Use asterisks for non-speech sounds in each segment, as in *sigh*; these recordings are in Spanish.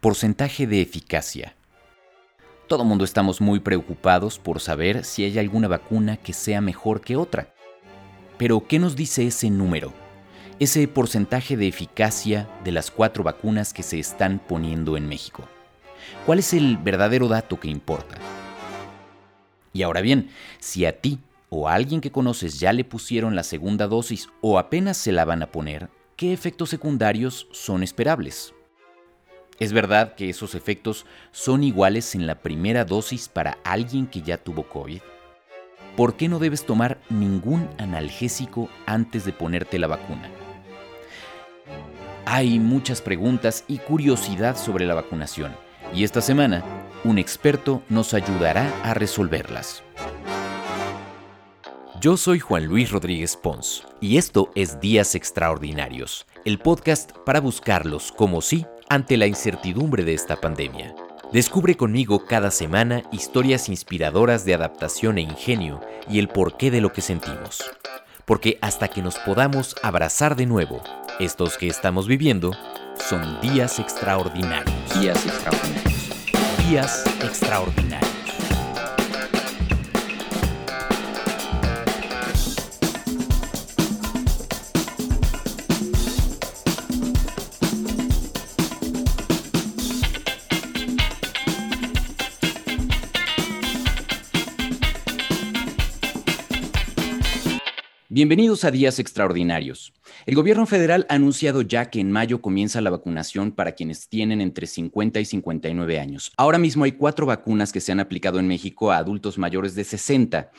Porcentaje de eficacia. Todo mundo estamos muy preocupados por saber si hay alguna vacuna que sea mejor que otra. Pero, ¿qué nos dice ese número? Ese porcentaje de eficacia de las cuatro vacunas que se están poniendo en México. ¿Cuál es el verdadero dato que importa? Y ahora bien, si a ti o a alguien que conoces ya le pusieron la segunda dosis o apenas se la van a poner, ¿qué efectos secundarios son esperables? Es verdad que esos efectos son iguales en la primera dosis para alguien que ya tuvo COVID. ¿Por qué no debes tomar ningún analgésico antes de ponerte la vacuna? Hay muchas preguntas y curiosidad sobre la vacunación y esta semana un experto nos ayudará a resolverlas. Yo soy Juan Luis Rodríguez Pons y esto es Días Extraordinarios, el podcast para buscarlos como sí ante la incertidumbre de esta pandemia. Descubre conmigo cada semana historias inspiradoras de adaptación e ingenio y el porqué de lo que sentimos. Porque hasta que nos podamos abrazar de nuevo, estos que estamos viviendo son días extraordinarios. Días extraordinarios. Días extraordinarios. Bienvenidos a Días Extraordinarios. El gobierno federal ha anunciado ya que en mayo comienza la vacunación para quienes tienen entre 50 y 59 años. Ahora mismo hay cuatro vacunas que se han aplicado en México a adultos mayores de 60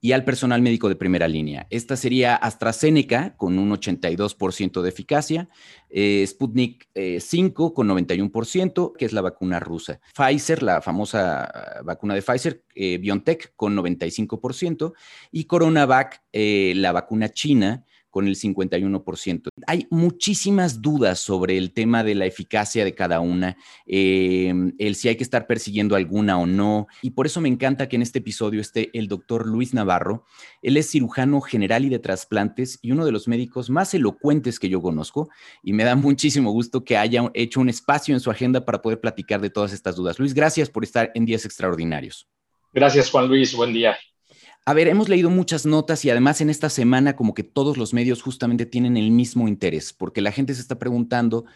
y al personal médico de primera línea. Esta sería AstraZeneca con un 82% de eficacia, eh, Sputnik 5 eh, con 91%, que es la vacuna rusa, Pfizer, la famosa ah, vacuna de Pfizer, eh, BioNTech con 95% y CoronaVac, la vacuna china con el 51%. Hay muchísimas dudas sobre el tema de la eficacia de cada una, em, el si hay que estar persiguiendo alguna o no, y por eso me encanta que en este episodio esté el doctor Luis Navarro. Él es cirujano general y de trasplantes y uno de los médicos más elocuentes que yo conozco, y me da muchísimo gusto que haya hecho un espacio en su agenda para poder platicar de todas estas dudas. Luis, gracias por estar en Días Extraordinarios. Gracias, Juan Luis. Buen día. A ver, hemos leído muchas notas y además en esta semana como que todos los medios justamente tienen el mismo interés, porque la gente se está preguntando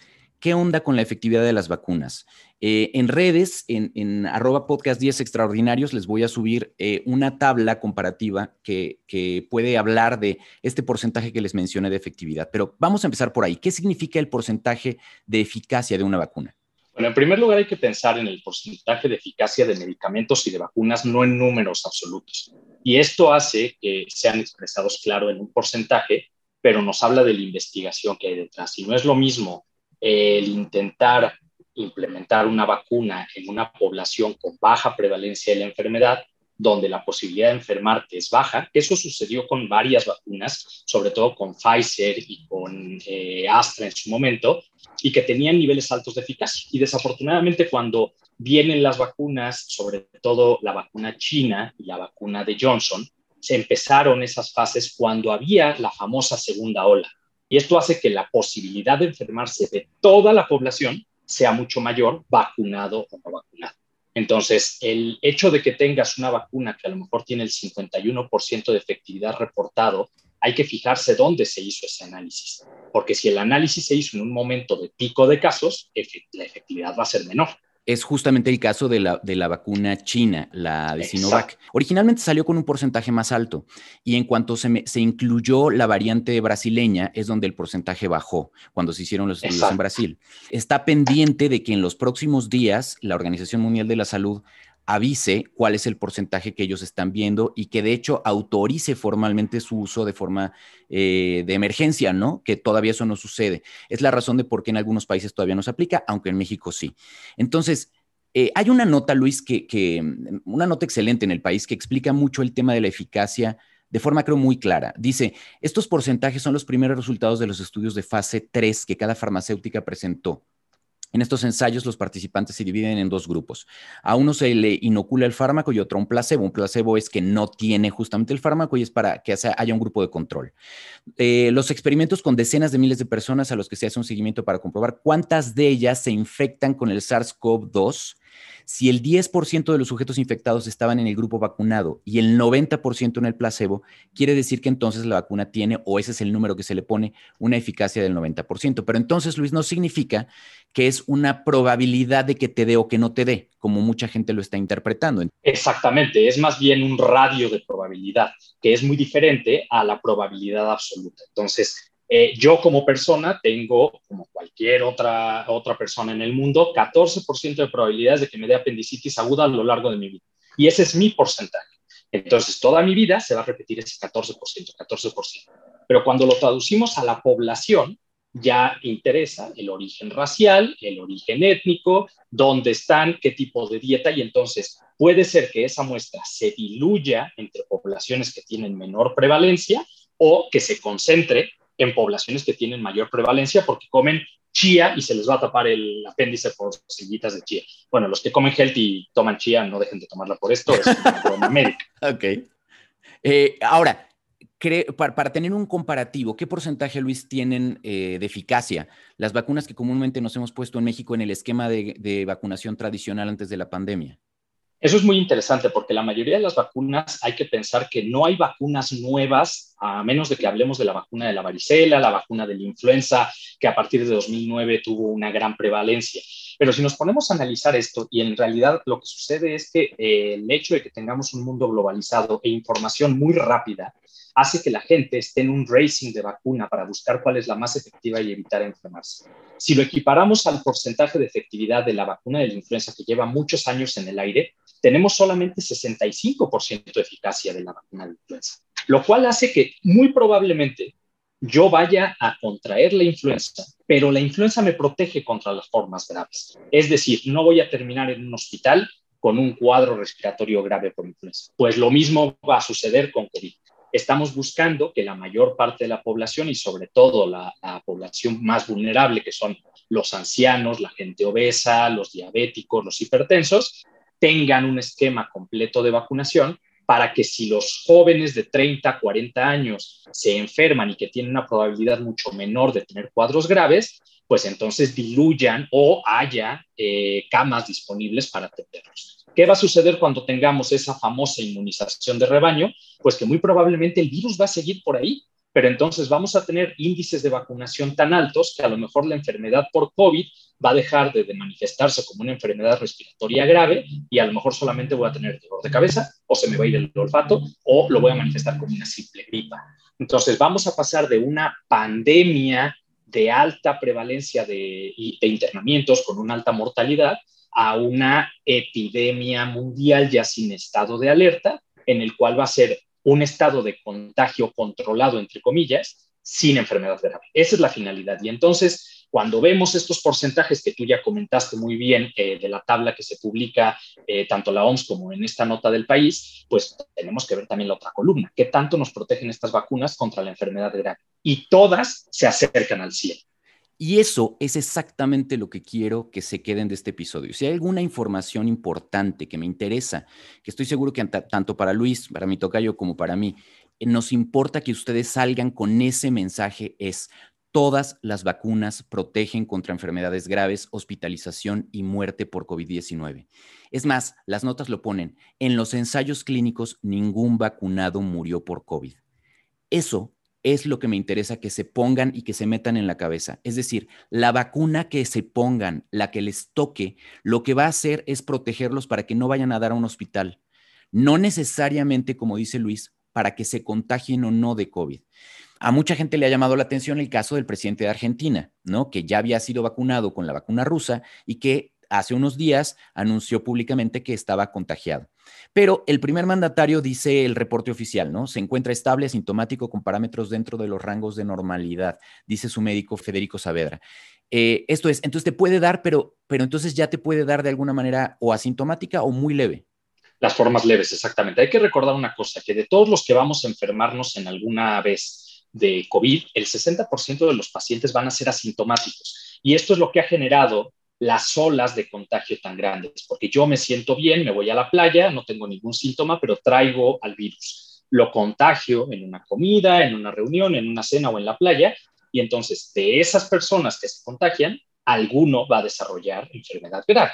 qué onda con la efectividad de las vacunas. Eh, en redes, en, arroba podcast 10 extraordinarios, les voy a subir eh, una tabla comparativa que, que puede hablar de este porcentaje que les mencioné de efectividad. Pero vamos a empezar por ahí. ¿Qué significa el porcentaje de eficacia de una vacuna? Bueno, en primer lugar hay que pensar en el porcentaje de eficacia de medicamentos y de vacunas, no en números absolutos. Y esto hace que sean expresados, claro, en un porcentaje, pero nos habla de la investigación que hay detrás. Y no es lo mismo el intentar implementar una vacuna en una población con baja prevalencia de la enfermedad donde la posibilidad de enfermarte es baja. Eso sucedió con varias vacunas, sobre todo con Pfizer y con eh, Astra en su momento, y que tenían niveles altos de eficacia. Y desafortunadamente cuando vienen las vacunas, sobre todo la vacuna china y la vacuna de Johnson, se empezaron esas fases cuando había la famosa segunda ola. Y esto hace que la posibilidad de enfermarse de toda la población sea mucho mayor vacunado o no vacunado. Entonces, el hecho de que tengas una vacuna que a lo mejor tiene el 51% de efectividad reportado, hay que fijarse dónde se hizo ese análisis, porque si el análisis se hizo en un momento de pico de casos, la efectividad va a ser menor es justamente el caso de la, de la vacuna china, la de Sinovac. Originalmente salió con un porcentaje más alto y en cuanto se, se, incluyó la variante brasileña es donde el porcentaje bajó cuando se hicieron los estudios en Brasil. Está pendiente de que en los próximos días la Organización Mundial de la Salud avise cuál es el porcentaje que ellos están viendo y que de hecho autorice formalmente su uso de forma eh, de emergencia, ¿no? Que todavía eso no sucede. Es la razón de por qué en algunos países todavía no se aplica, aunque en México sí. Entonces, eh, hay una nota, Luis, que, que, una nota excelente en el país que explica mucho el tema de la eficacia de forma creo muy clara. Dice, estos porcentajes son los primeros resultados de los estudios de fase 3 que cada farmacéutica presentó En estos ensayos los participantes se dividen en dos grupos. A uno se le inocula el fármaco y otro un placebo. Un placebo es que no tiene justamente el fármaco y es para que haya un grupo de control. Eh, los experimentos con decenas de miles de personas a los que se hace un seguimiento para comprobar cuántas de ellas se infectan con el SARS-CoV-2 si el 10% de los sujetos infectados estaban en el grupo vacunado y el 90% en el placebo, quiere decir que entonces la vacuna tiene, o ese es el número que se le pone, una eficacia del 90%. Pero entonces, Luis, no significa que es una probabilidad de que te dé o que no te dé, como mucha gente lo está interpretando. Exactamente, es más bien un radio de probabilidad, que es muy diferente a la probabilidad absoluta. Entonces, eh, yo como persona tengo, como cualquier otra, otra persona en el mundo, 14% de probabilidades de que me dé apendicitis aguda a lo largo de mi vida. Y ese es mi porcentaje. Entonces, toda mi vida se va a repetir ese 14%, 14%. Pero cuando lo traducimos a la población, ya interesa el origen racial, el origen étnico, dónde están, qué tipo de dieta, y entonces puede ser que esa muestra se diluya entre poblaciones que tienen menor prevalencia o que se concentre en poblaciones que tienen mayor prevalencia porque comen chía y se les va a tapar el apéndice por semillitas de chía. Bueno, los que comen healthy y toman chía, no dejen de tomarla por esto, es una *laughs* broma médica. Ok. Eh, ahora, para, tener un comparativo, ¿qué porcentaje, Luis, tienen eh, de eficacia las vacunas que comúnmente nos hemos puesto en México en el esquema de vacunación tradicional antes de la pandemia? Eso es muy interesante porque la mayoría de las vacunas hay que pensar que no hay vacunas nuevas, a menos de que hablemos de la vacuna de la varicela, la vacuna de la influenza, que a partir de 2009 tuvo una gran prevalencia. Pero si nos ponemos a analizar esto, y en realidad lo que sucede es que eh, el hecho de que tengamos un mundo globalizado e información muy rápida, hace que la gente esté en un racing de vacuna para buscar cuál es la más efectiva y evitar enfermarse. Si lo equiparamos al porcentaje de efectividad de la vacuna de la influenza que lleva muchos años en el aire, tenemos solamente 65% de eficacia de la vacuna de influenza, lo cual hace que muy probablemente yo vaya a contraer la influenza, pero la influenza me protege contra las formas graves. Es decir, no voy a terminar en un hospital con un cuadro respiratorio grave por influenza. Pues lo mismo va a suceder con COVID estamos buscando que la mayor parte de la población y sobre todo la, población más vulnerable, que son los ancianos, la gente obesa, los diabéticos, los hipertensos, tengan un esquema completo de vacunación para que si los jóvenes de 30, 40 años se enferman y que tienen una probabilidad mucho menor de tener cuadros graves, pues entonces diluyan o haya eh, camas disponibles para atenderlos. ¿Qué va a suceder cuando tengamos esa famosa inmunización de rebaño? Pues que muy probablemente el virus va a seguir por ahí, pero entonces vamos a tener índices de vacunación tan altos que a lo mejor la enfermedad por COVID va a dejar de, manifestarse como una enfermedad respiratoria grave y a lo mejor solamente voy a tener dolor de cabeza o se me va a ir el olfato o lo voy a manifestar como una simple gripa. Entonces vamos a pasar de una pandemia de alta prevalencia de, internamientos con una alta mortalidad a una epidemia mundial ya sin estado de alerta, en el cual va a ser un estado de contagio controlado, entre comillas, sin enfermedad grave. Esa es la finalidad. Y entonces, cuando vemos estos porcentajes que tú ya comentaste muy bien eh, de la tabla que se publica eh, tanto la OMS como en esta nota del país, pues tenemos que ver también la otra columna. ¿Qué tanto nos protegen estas vacunas contra la enfermedad grave? Y todas se acercan al 100. Y eso es exactamente lo que quiero que se queden de este episodio. Si hay alguna información importante que me interesa, que estoy seguro que tanto para Luis, para mi tocayo, como para mí, eh, nos importa que ustedes salgan con ese mensaje es todas las vacunas protegen contra enfermedades graves, hospitalización y muerte por COVID-19. Es más, las notas lo ponen, en los ensayos clínicos ningún vacunado murió por COVID. Eso es lo que me interesa que se pongan y que se metan en la cabeza. Es decir, la vacuna que se pongan, la que les toque, lo que va a hacer es protegerlos para que no vayan a dar a un hospital. No necesariamente, como dice Luis, para que se contagien o no de COVID. A mucha gente le ha llamado la atención el caso del presidente de Argentina, ¿no? Que ya había sido vacunado con la vacuna rusa y que hace unos días anunció públicamente que estaba contagiado. Pero el primer mandatario dice el reporte oficial, ¿no? Se encuentra estable, asintomático, con parámetros dentro de los rangos de normalidad, dice su médico Federico Saavedra. Eh, esto es, entonces te puede dar, pero, pero entonces ya te puede dar de alguna manera o asintomática o muy leve. Las formas leves, exactamente. Hay que recordar una cosa, que de todos los que vamos a enfermarnos en alguna vez de COVID, el 60% de los pacientes van a ser asintomáticos. Y esto es lo que ha generado las olas de contagio tan grandes, porque yo me siento bien, me voy a la playa, no tengo ningún síntoma, pero traigo al virus. Lo contagio en una comida, en una reunión, en una cena o en la playa, y entonces de esas personas que se contagian, alguno va a desarrollar enfermedad grave.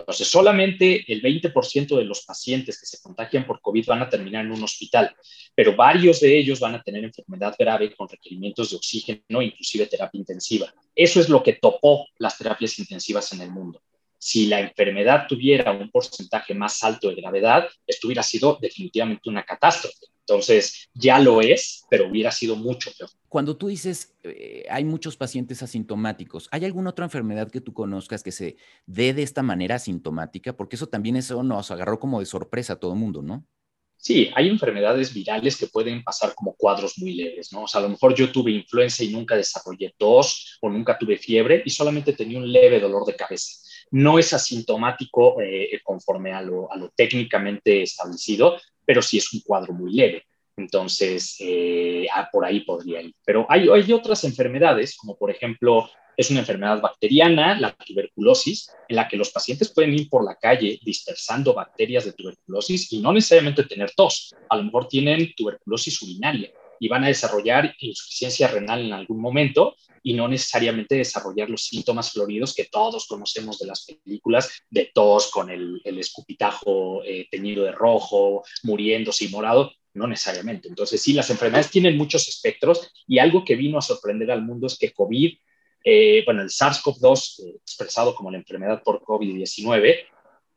Entonces, solamente el 20% de los pacientes que se contagian por COVID van a terminar en un hospital, pero varios de ellos van a tener enfermedad grave con requerimientos de oxígeno, inclusive terapia intensiva. Eso es lo que topó las terapias intensivas en el mundo. Si la enfermedad tuviera un porcentaje más alto de gravedad, esto hubiera sido definitivamente una catástrofe. Entonces, ya lo es, pero hubiera sido mucho peor. Cuando tú dices, eh, hay muchos pacientes asintomáticos, ¿hay alguna otra enfermedad que tú conozcas que se dé de esta manera asintomática? Porque eso también eso nos agarró como de sorpresa a todo el mundo, ¿no? Sí, hay enfermedades virales que pueden pasar como cuadros muy leves, ¿no? O sea, a lo mejor yo tuve influenza y nunca desarrollé tos o nunca tuve fiebre y solamente tenía un leve dolor de cabeza. No es asintomático eh, conforme a lo, a lo técnicamente establecido, pero sí es un cuadro muy leve. Entonces, eh, ah, por ahí podría ir. Pero hay, hay otras enfermedades, como por ejemplo, es una enfermedad bacteriana, la tuberculosis, en la que los pacientes pueden ir por la calle dispersando bacterias de tuberculosis y no necesariamente tener tos. A lo mejor tienen tuberculosis urinaria y van a desarrollar insuficiencia renal en algún momento y no necesariamente desarrollar los síntomas floridos que todos conocemos de las películas de tos con el, escupitajo eh, teñido de rojo, muriéndose y morado, no necesariamente. Entonces, sí, las enfermedades tienen muchos espectros y algo que vino a sorprender al mundo es que COVID, eh, bueno, el SARS-CoV-2, eh, expresado como la enfermedad por COVID-19,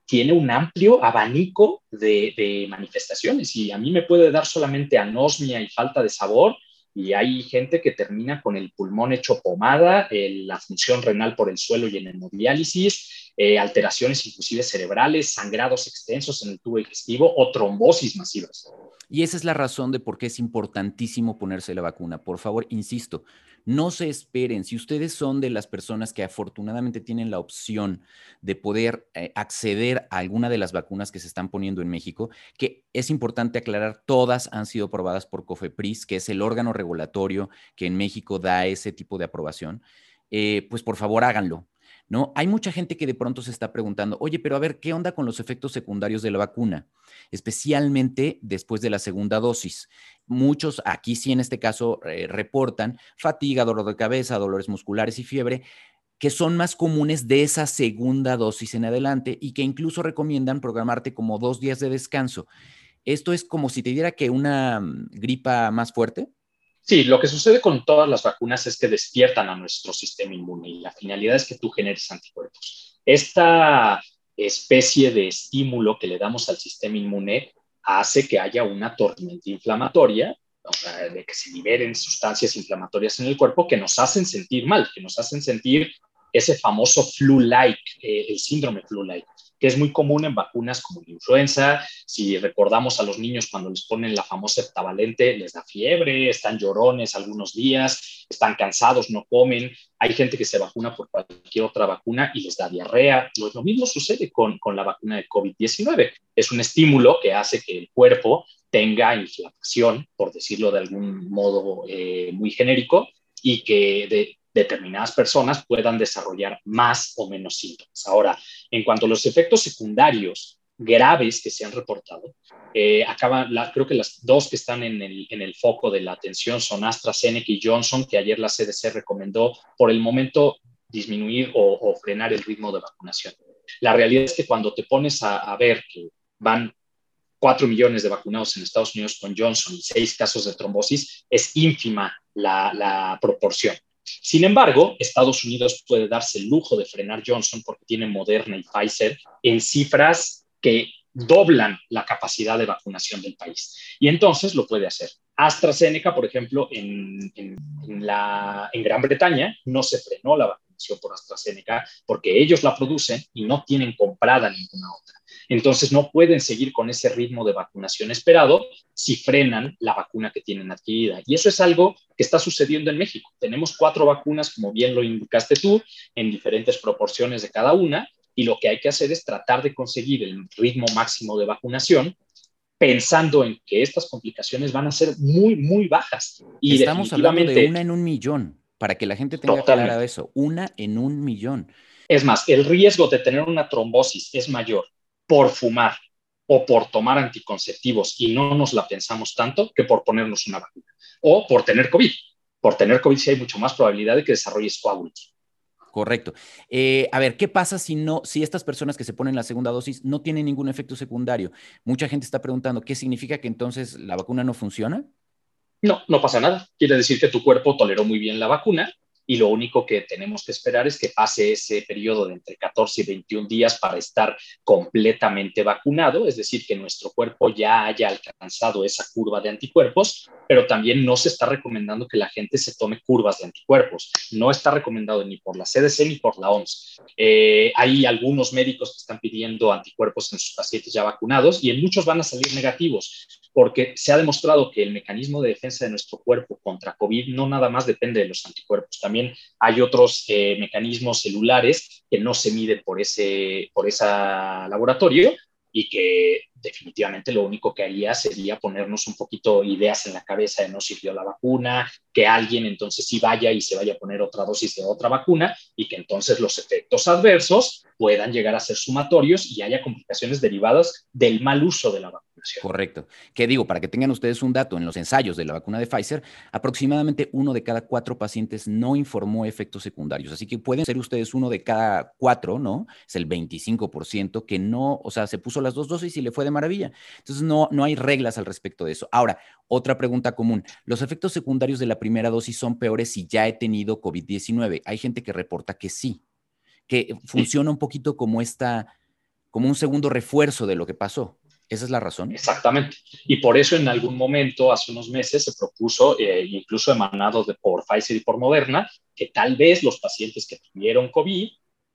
tiene un amplio abanico de, manifestaciones y a mí me puede dar solamente anosmia y falta de sabor y hay gente que termina con el pulmón hecho pomada, la función renal por el suelo y en hemodiálisis, eh, alteraciones inclusive cerebrales, sangrados extensos en el tubo digestivo o trombosis masivas. Y esa es la razón de por qué es importantísimo ponerse la vacuna. Por favor, insisto, no se esperen. Si ustedes son de las personas que afortunadamente tienen la opción de poder eh, acceder a alguna de las vacunas que se están poniendo en México, que es importante aclarar, todas han sido aprobadas por COFEPRIS, que es el órgano regulatorio que en México da ese tipo de aprobación, eh, pues por favor háganlo. ¿no? Hay mucha gente que de pronto se está preguntando, oye, pero a ver, ¿qué onda con los efectos secundarios de la vacuna? Especialmente después de la segunda dosis. Muchos, aquí sí en este caso, eh, reportan fatiga, dolor de cabeza, dolores musculares y fiebre, que son más comunes de esa segunda dosis en adelante y que incluso recomiendan programarte como dos días de descanso. Esto es como si te diera que una mm, gripa más fuerte. Sí, lo que sucede con todas las vacunas es que despiertan a nuestro sistema inmune y la finalidad es que tú generes anticuerpos. Esta especie de estímulo que le damos al sistema inmune hace que haya una tormenta inflamatoria, de que se liberen sustancias inflamatorias en el cuerpo que nos hacen sentir mal, que nos hacen sentir ese famoso flu-like, eh, el síndrome flu-like que es muy común en vacunas como la influenza. Si recordamos a los niños cuando les ponen la famosa heptavalente, les da fiebre, están llorones algunos días, están cansados, no comen. Hay gente que se vacuna por cualquier otra vacuna y les da diarrea. Lo, mismo sucede con, con la vacuna de COVID-19. Es un estímulo que hace que el cuerpo tenga inflamación, por decirlo de algún modo eh, muy genérico, y que de, determinadas personas puedan desarrollar más o menos síntomas. Ahora, en cuanto a los efectos secundarios graves que se han reportado, eh, la, creo que las dos que están en el, en el, foco de la atención son AstraZeneca y Johnson, que ayer la CDC recomendó por el momento disminuir o, frenar el ritmo de vacunación. La realidad es que cuando te pones a, ver que van 4 millones de vacunados en Estados Unidos con Johnson y 6 casos de trombosis, es ínfima la, la proporción. Sin embargo, Estados Unidos puede darse el lujo de frenar Johnson porque tiene Moderna y Pfizer en cifras que doblan la capacidad de vacunación del país. Y entonces lo puede hacer. AstraZeneca, por ejemplo, en, la, en Gran Bretaña no se frenó la vacunación por AstraZeneca porque ellos la producen y no tienen comprada ninguna otra. Entonces no pueden seguir con ese ritmo de vacunación esperado si frenan la vacuna que tienen adquirida. Y eso es algo que está sucediendo en México. Tenemos cuatro vacunas, como bien lo indicaste tú, en diferentes proporciones de cada una, y lo que hay que hacer es tratar de conseguir el ritmo máximo de vacunación pensando en que estas complicaciones van a ser muy, muy bajas. Y Estamos hablando de una en un millón, para que la gente tenga claro eso, una en un millón. Es más, el riesgo de tener una trombosis es mayor por fumar o por tomar anticonceptivos y no nos la pensamos tanto que por ponernos una vacuna o por tener COVID. Por tener COVID sí hay mucho más probabilidad de que desarrolles coágulos. Correcto. Eh, a ver, ¿qué pasa si no, si estas personas que se ponen la segunda dosis no tienen ningún efecto secundario? Mucha gente está preguntando, ¿qué significa que entonces la vacuna no funciona? No, no pasa nada. Quiere decir que tu cuerpo toleró muy bien la vacuna y lo único que tenemos que esperar es que pase ese periodo de entre 14 y 21 días para estar completamente vacunado, es decir, que nuestro cuerpo ya haya alcanzado esa curva de anticuerpos, pero también no se está recomendando que la gente se tome curvas de anticuerpos. No está recomendado ni por la CDC ni por la OMS. Eh, hay algunos médicos que están pidiendo anticuerpos en sus pacientes ya vacunados y en muchos van a salir negativos porque se ha demostrado que el mecanismo de defensa de nuestro cuerpo contra COVID no nada más depende de los anticuerpos, también hay otros eh, mecanismos celulares que no se miden por ese, por ese laboratorio y que definitivamente lo único que haría sería ponernos un poquito ideas en la cabeza de no sirvió la vacuna, que alguien entonces sí vaya y se vaya a poner otra dosis de otra vacuna y que entonces los efectos adversos puedan llegar a ser sumatorios y haya complicaciones derivadas del mal uso de la vacuna. Correcto. ¿Qué digo? Para que tengan ustedes un dato, en los ensayos de la vacuna de Pfizer, aproximadamente uno de cada cuatro pacientes no informó efectos secundarios. Así que pueden ser ustedes uno de cada cuatro, ¿no? Es el 25% que no, o sea, se puso las dos dosis y le fue de maravilla. Entonces, no, no hay reglas al respecto de eso. Ahora, otra pregunta común. ¿Los efectos secundarios de la primera dosis son peores si ya he tenido COVID-19? Hay gente que reporta que sí, que funciona un poquito como esta, como un segundo refuerzo de lo que pasó. ¿Esa es la razón? Exactamente. Y por eso en algún momento, hace unos meses, se propuso, eh, incluso emanado de, por Pfizer y por Moderna, que tal vez los pacientes que tuvieron COVID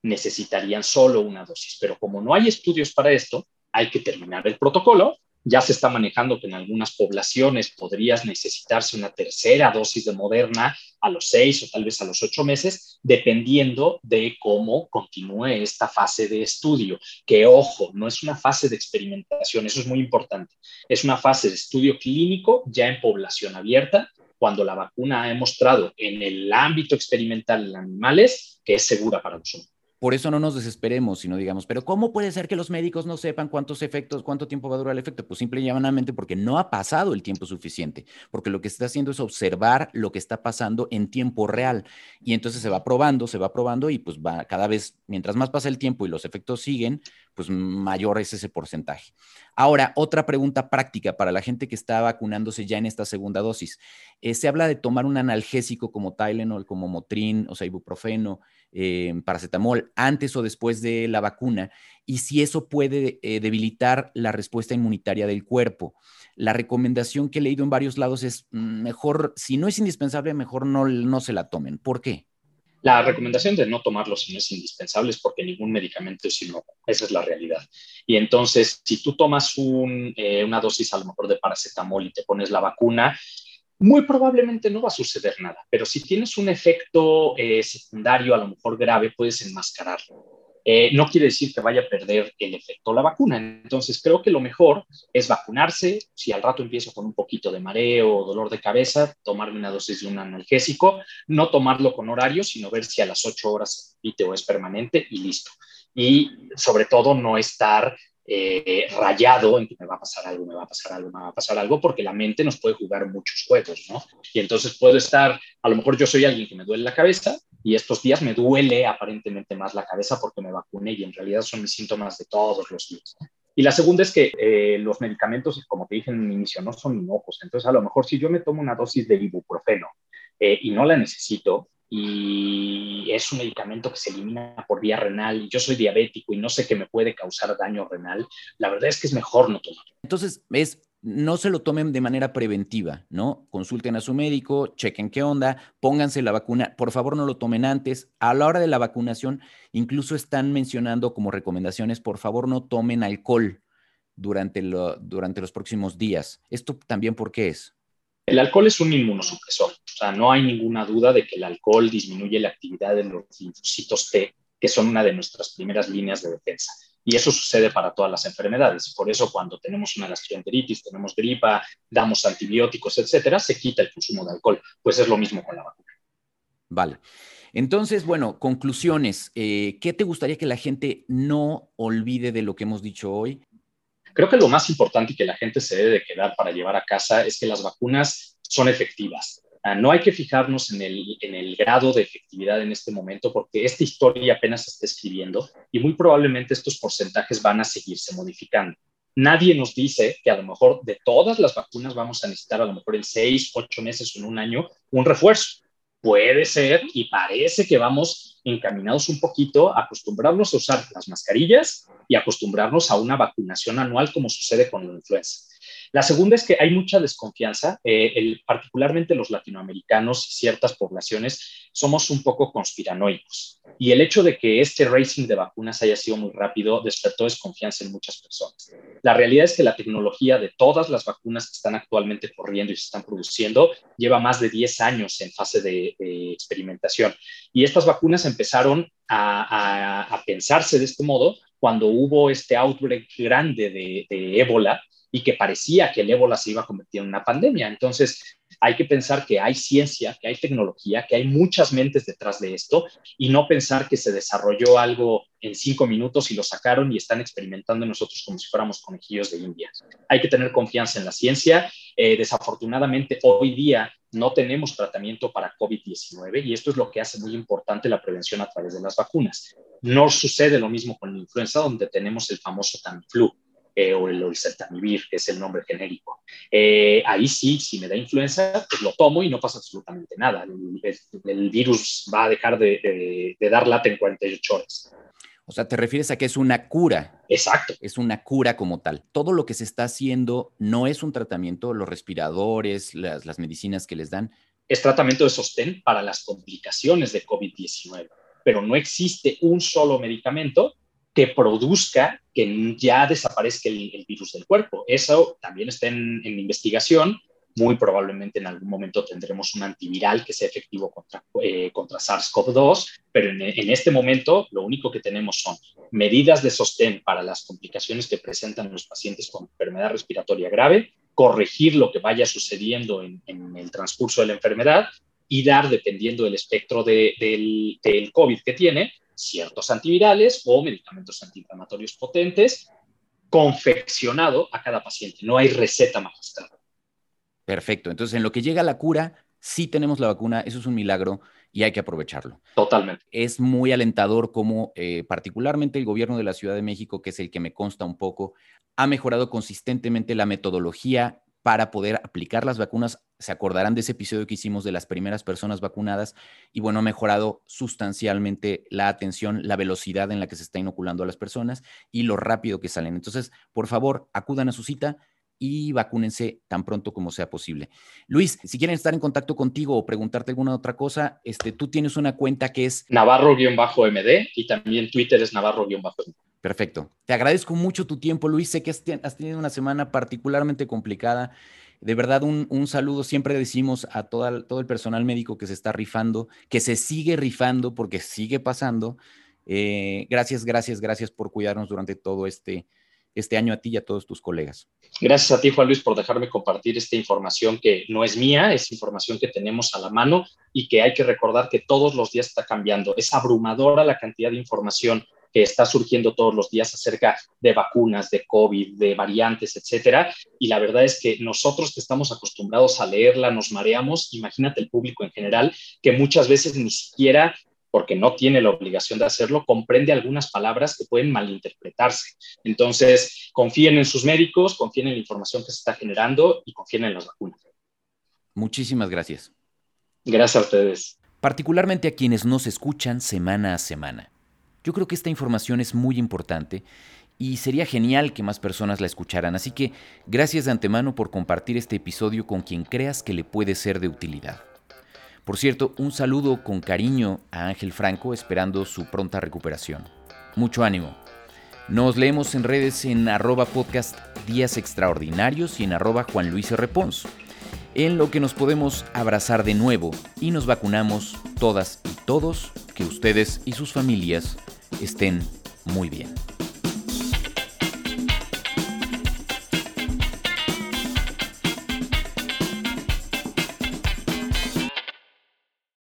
necesitarían solo una dosis. Pero como no hay estudios para esto, hay que terminar el protocolo ya se está manejando que en algunas poblaciones podrías necesitarse una tercera dosis de Moderna a los seis o tal vez a los ocho meses, dependiendo de cómo continúe esta fase de estudio. Que ojo, no es una fase de experimentación, eso es muy importante. Es una fase de estudio clínico ya en población abierta, cuando la vacuna ha demostrado en el ámbito experimental en animales que es segura para los humanos. Por eso no nos desesperemos, sino digamos, pero ¿cómo puede ser que los médicos no sepan cuántos efectos, cuánto tiempo va a durar el efecto? Pues simple y llanamente porque no ha pasado el tiempo suficiente, porque lo que está haciendo es observar lo que está pasando en tiempo real. Y entonces se va probando, se va probando y pues va cada vez, mientras más pasa el tiempo y los efectos siguen, pues mayor es ese porcentaje. Ahora, otra pregunta práctica para la gente que está vacunándose ya en esta segunda dosis. Eh, se habla de tomar un analgésico como Tylenol, como Motrin, o sea, ibuprofeno, eh, paracetamol antes o después de la vacuna y si eso puede eh, debilitar la respuesta inmunitaria del cuerpo. La recomendación que he leído en varios lados es mm, mejor, si no es indispensable, mejor no, no se la tomen. ¿Por qué? La recomendación de no tomarlo si no es indispensable es porque ningún medicamento es inocuo. Esa es la realidad. Y entonces, si tú tomas eh, una dosis a lo mejor de paracetamol y te pones la vacuna, muy probablemente no va a suceder nada, pero si tienes un efecto eh, secundario, a lo mejor grave, puedes enmascararlo. Eh, no quiere decir que vaya a perder el efecto la vacuna. Entonces, creo que lo mejor es vacunarse. Si al rato empiezo con un poquito de mareo o dolor de cabeza, tomarme una dosis de un analgésico, no tomarlo con horario, sino ver si a las ocho horas o es permanente y listo. Y sobre todo, no estar eh, rayado en que me va a pasar algo, me va a pasar algo, me va a pasar algo, porque la mente nos puede jugar muchos juegos, ¿no? Y entonces puedo estar, a lo mejor yo soy alguien que me duele la cabeza y estos días me duele aparentemente más la cabeza porque me vacuné y en realidad son mis síntomas de todos los días. Y la segunda es que eh, los medicamentos, como te dije en mi inicio, no son inocos. Entonces, a lo mejor si yo me tomo una dosis de ibuprofeno eh, y no la necesito, y es un medicamento que se elimina por vía renal y yo soy diabético y no sé qué me puede causar daño renal, la verdad es que es mejor no tomarlo. Entonces, es no se lo tomen de manera preventiva, ¿no? Consulten a su médico, chequen qué onda, pónganse la vacuna, por favor no lo tomen antes. A la hora de la vacunación, incluso están mencionando como recomendaciones, por favor no tomen alcohol durante, durante los próximos días. ¿Esto también por qué es? El alcohol es un inmunosupresor, o sea, no hay ninguna duda de que el alcohol disminuye la actividad de los linfocitos T, que son una de nuestras primeras líneas de defensa. Y eso sucede para todas las enfermedades. Por eso cuando tenemos una gastroenteritis, tenemos gripa, damos antibióticos, etcétera, se quita el consumo de alcohol. Pues es lo mismo con la vacuna. Vale. Entonces, bueno, conclusiones. Eh, ¿Qué te gustaría que la gente no olvide de lo que hemos dicho hoy? Creo que lo más importante y que la gente se debe de quedar para llevar a casa es que las vacunas son efectivas. Ah, no hay que fijarnos en el, en el grado de efectividad en este momento porque esta historia apenas se está escribiendo y muy probablemente estos porcentajes van a seguirse modificando. Nadie nos dice que a lo mejor de todas las vacunas vamos a necesitar a lo mejor en seis, ocho meses o en un año un refuerzo. Puede ser y parece que vamos encaminados un poquito a acostumbrarnos a usar las mascarillas y acostumbrarnos a una vacunación anual como sucede con la influenza. La segunda es que hay mucha desconfianza, eh, particularmente los latinoamericanos y ciertas poblaciones somos un poco conspiranoicos. Y el hecho de que este racing de vacunas haya sido muy rápido despertó desconfianza en muchas personas. La realidad es que la tecnología de todas las vacunas que están actualmente corriendo y se están produciendo lleva más de 10 años en fase de, experimentación. Y estas vacunas empezaron a, pensarse de este modo cuando hubo este outbreak grande de, de ébola y que parecía que el ébola se iba a convertir en una pandemia. Entonces, hay que pensar que hay ciencia, que hay tecnología, que hay muchas mentes detrás de esto y no pensar que se desarrolló algo en cinco minutos y lo sacaron y están experimentando nosotros como si fuéramos conejillos de India. Hay que tener confianza en la ciencia. Eh, desafortunadamente, hoy día no tenemos tratamiento para COVID-19 y esto es lo que hace muy importante la prevención a través de las vacunas. No sucede lo mismo con la influenza, donde tenemos el famoso Tamiflu eh, o el oseltamivir, que es el nombre genérico. Eh, ahí sí, si me da influenza, pues lo tomo y no pasa absolutamente nada. El, virus va a dejar de, dar lata en 48 horas. O sea, te refieres a que es una cura. Exacto. Es una cura como tal. Todo lo que se está haciendo no es un tratamiento, los respiradores, las, las medicinas que les dan. Es tratamiento de sostén para las complicaciones de COVID-19, pero no existe un solo medicamento que produzca que ya desaparezca el, virus del cuerpo. Eso también está en, investigación. Muy probablemente en algún momento tendremos un antiviral que sea efectivo contra, eh, contra SARS-CoV-2, pero en, este momento lo único que tenemos son medidas de sostén para las complicaciones que presentan los pacientes con enfermedad respiratoria grave, corregir lo que vaya sucediendo en, el transcurso de la enfermedad y dar, dependiendo del espectro de, del, del COVID que tiene, ciertos antivirales o medicamentos antiinflamatorios potentes confeccionado a cada paciente. No hay receta magistrada. Perfecto. Entonces, en lo que llega la cura, sí tenemos la vacuna, eso es un milagro y hay que aprovecharlo. Totalmente. Es muy alentador como eh, particularmente el gobierno de la Ciudad de México, que es el que me consta un poco, ha mejorado consistentemente la metodología para poder aplicar las vacunas. Se acordarán de ese episodio que hicimos de las primeras personas vacunadas y bueno, ha mejorado sustancialmente la atención, la velocidad en la que se está inoculando a las personas y lo rápido que salen. Entonces, por favor, acudan a su cita y vacúnense tan pronto como sea posible. Luis, si quieren estar en contacto contigo o preguntarte alguna otra cosa, este, tú tienes una cuenta que es Navarro-MD y también Twitter es Navarro-MD. Perfecto. Te agradezco mucho tu tiempo, Luis. Sé que has tenido una semana particularmente complicada. De verdad, un, saludo. Siempre decimos a todo el personal médico que se está rifando, que se sigue rifando porque sigue pasando. Eh, gracias, gracias, gracias por cuidarnos durante todo este, este año a ti y a todos tus colegas. Gracias a ti, Juan Luis, por dejarme compartir esta información que no es mía, es información que tenemos a la mano y que hay que recordar que todos los días está cambiando. Es abrumadora la cantidad de información que está surgiendo todos los días acerca de vacunas, de COVID, de variantes, etcétera. Y la verdad es que nosotros que estamos acostumbrados a leerla, nos mareamos. Imagínate el público en general, que muchas veces ni siquiera porque no tiene la obligación de hacerlo, comprende algunas palabras que pueden malinterpretarse. Entonces, confíen en sus médicos, confíen en la información que se está generando y confíen en las vacunas. Muchísimas gracias. Gracias a ustedes. Particularmente a quienes nos escuchan semana a semana. Yo creo que esta información es muy importante y sería genial que más personas la escucharan, así que gracias de antemano por compartir este episodio con quien creas que le puede ser de utilidad. Por cierto, un saludo con cariño a Ángel Franco esperando su pronta recuperación. Mucho ánimo. Nos leemos en redes en arroba podcast Días Extraordinarios y en arroba Juan Luis Repons, en lo que nos podemos abrazar de nuevo y nos vacunamos todas y todos, que ustedes y sus familias estén muy bien.